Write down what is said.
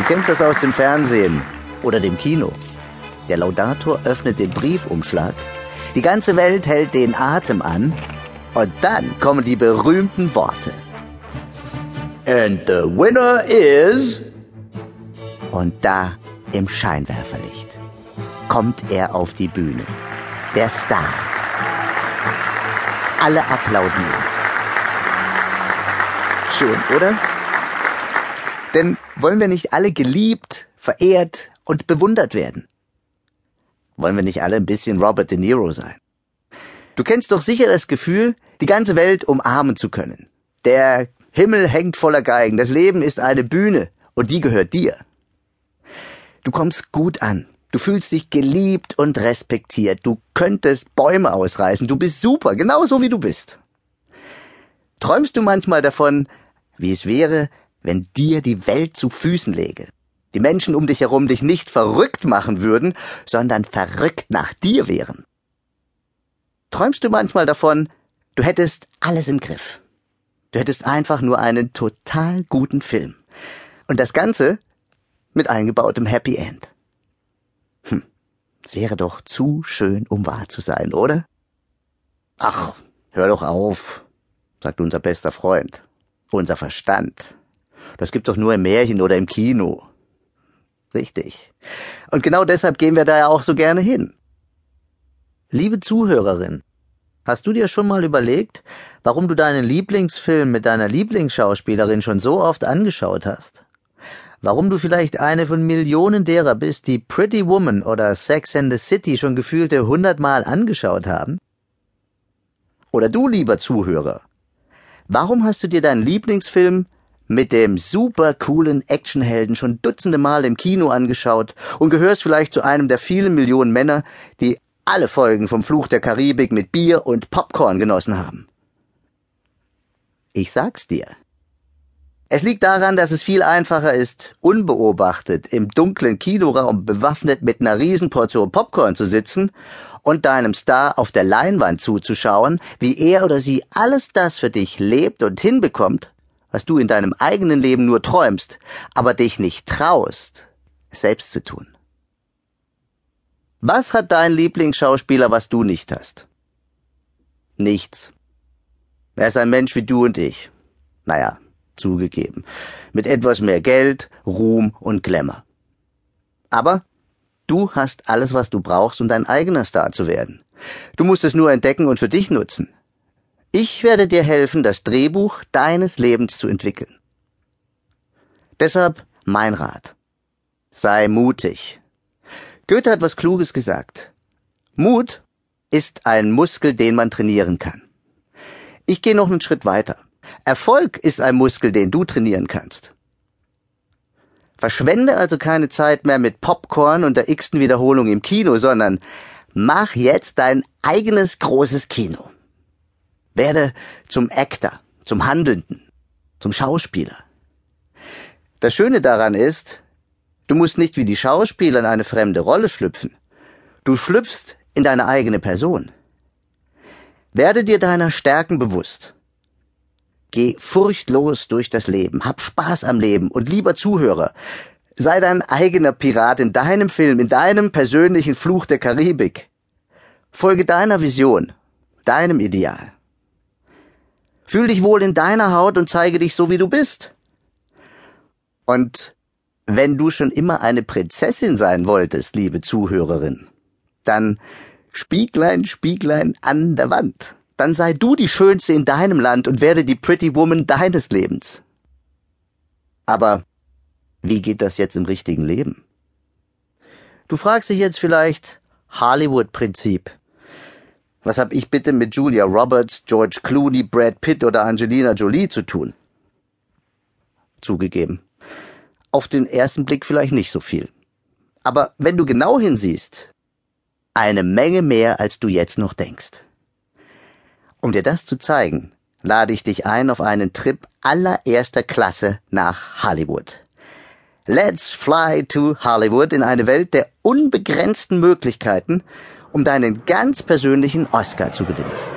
Du kennst das aus dem Fernsehen oder dem Kino. Der Laudator öffnet den Briefumschlag, die ganze Welt hält den Atem an und dann kommen die berühmten Worte. And the winner is... Und da im Scheinwerferlicht kommt er auf die Bühne. Der Star. Alle applaudieren. Schön, oder? Denn wollen wir nicht alle geliebt, verehrt und bewundert werden? Wollen wir nicht alle ein bisschen Robert De Niro sein? Du kennst doch sicher das Gefühl, die ganze Welt umarmen zu können. Der Himmel hängt voller Geigen, das Leben ist eine Bühne und die gehört dir. Du kommst gut an, du fühlst dich geliebt und respektiert, du könntest Bäume ausreißen, du bist super, genauso wie du bist. Träumst du manchmal davon, wie es wäre, wenn dir die Welt zu Füßen läge? Die Menschen um dich herum dich nicht verrückt machen würden, sondern verrückt nach dir wären. Träumst du manchmal davon, du hättest alles im Griff? Du hättest einfach nur einen total guten Film. Und das Ganze mit eingebautem Happy End. Hm, es wäre doch zu schön, um wahr zu sein, oder? Ach, hör doch auf, sagt unser bester Freund. Unser Verstand. Das gibt's doch nur im Märchen oder im Kino. Richtig. Und genau deshalb gehen wir da ja auch so gerne hin. Liebe Zuhörerin, hast du dir schon mal überlegt, warum du deinen Lieblingsfilm mit deiner Lieblingsschauspielerin schon so oft angeschaut hast? Warum du vielleicht eine von Millionen derer bist, die Pretty Woman oder Sex and the City schon gefühlte hundertmal angeschaut haben? Oder du, lieber Zuhörer, warum hast du dir deinen Lieblingsfilm mit dem super coolen Actionhelden schon dutzende Mal im Kino angeschaut und gehörst vielleicht zu einem der vielen Millionen Männer, die alle Folgen vom Fluch der Karibik mit Bier und Popcorn genossen haben. Ich sag's dir. Es liegt daran, dass es viel einfacher ist, unbeobachtet im dunklen Kinoraum bewaffnet mit einer Riesenportion Popcorn zu sitzen und deinem Star auf der Leinwand zuzuschauen, wie er oder sie alles das für dich lebt und hinbekommt, was du in deinem eigenen Leben nur träumst, aber dich nicht traust, selbst zu tun. Was hat dein Lieblingsschauspieler, was du nicht hast? Nichts. Er ist ein Mensch wie du und ich. Naja, zugegeben. Mit etwas mehr Geld, Ruhm und Glamour. Aber du hast alles, was du brauchst, um dein eigener Star zu werden. Du musst es nur entdecken und für dich nutzen. Ich werde dir helfen, das Drehbuch deines Lebens zu entwickeln. Deshalb mein Rat. Sei mutig. Goethe hat was Kluges gesagt. Mut ist ein Muskel, den man trainieren kann. Ich gehe noch einen Schritt weiter. Erfolg ist ein Muskel, den du trainieren kannst. Verschwende also keine Zeit mehr mit Popcorn und der x-ten Wiederholung im Kino, sondern mach jetzt dein eigenes großes Kino. Werde zum Actor, zum Handelnden, zum Schauspieler. Das Schöne daran ist, Du musst nicht wie die Schauspieler in eine fremde Rolle schlüpfen. Du schlüpfst in deine eigene Person. Werde dir deiner Stärken bewusst. Geh furchtlos durch das Leben, hab Spaß am Leben und lieber Zuhörer, sei dein eigener Pirat in deinem Film, in deinem persönlichen Fluch der Karibik. Folge deiner Vision, deinem Ideal. Fühl dich wohl in deiner Haut und zeige dich so, wie du bist. Und wenn du schon immer eine Prinzessin sein wolltest, liebe Zuhörerin, dann Spieglein, Spieglein an der Wand. Dann sei du die Schönste in deinem Land und werde die Pretty Woman deines Lebens. Aber wie geht das jetzt im richtigen Leben? Du fragst dich jetzt vielleicht Hollywood-Prinzip. Was hab ich bitte mit Julia Roberts, George Clooney, Brad Pitt oder Angelina Jolie zu tun? Zugegeben auf den ersten Blick vielleicht nicht so viel. Aber wenn du genau hinsiehst, eine Menge mehr, als du jetzt noch denkst. Um dir das zu zeigen, lade ich dich ein auf einen Trip allererster Klasse nach Hollywood. Let's fly to Hollywood in eine Welt der unbegrenzten Möglichkeiten, um deinen ganz persönlichen Oscar zu gewinnen.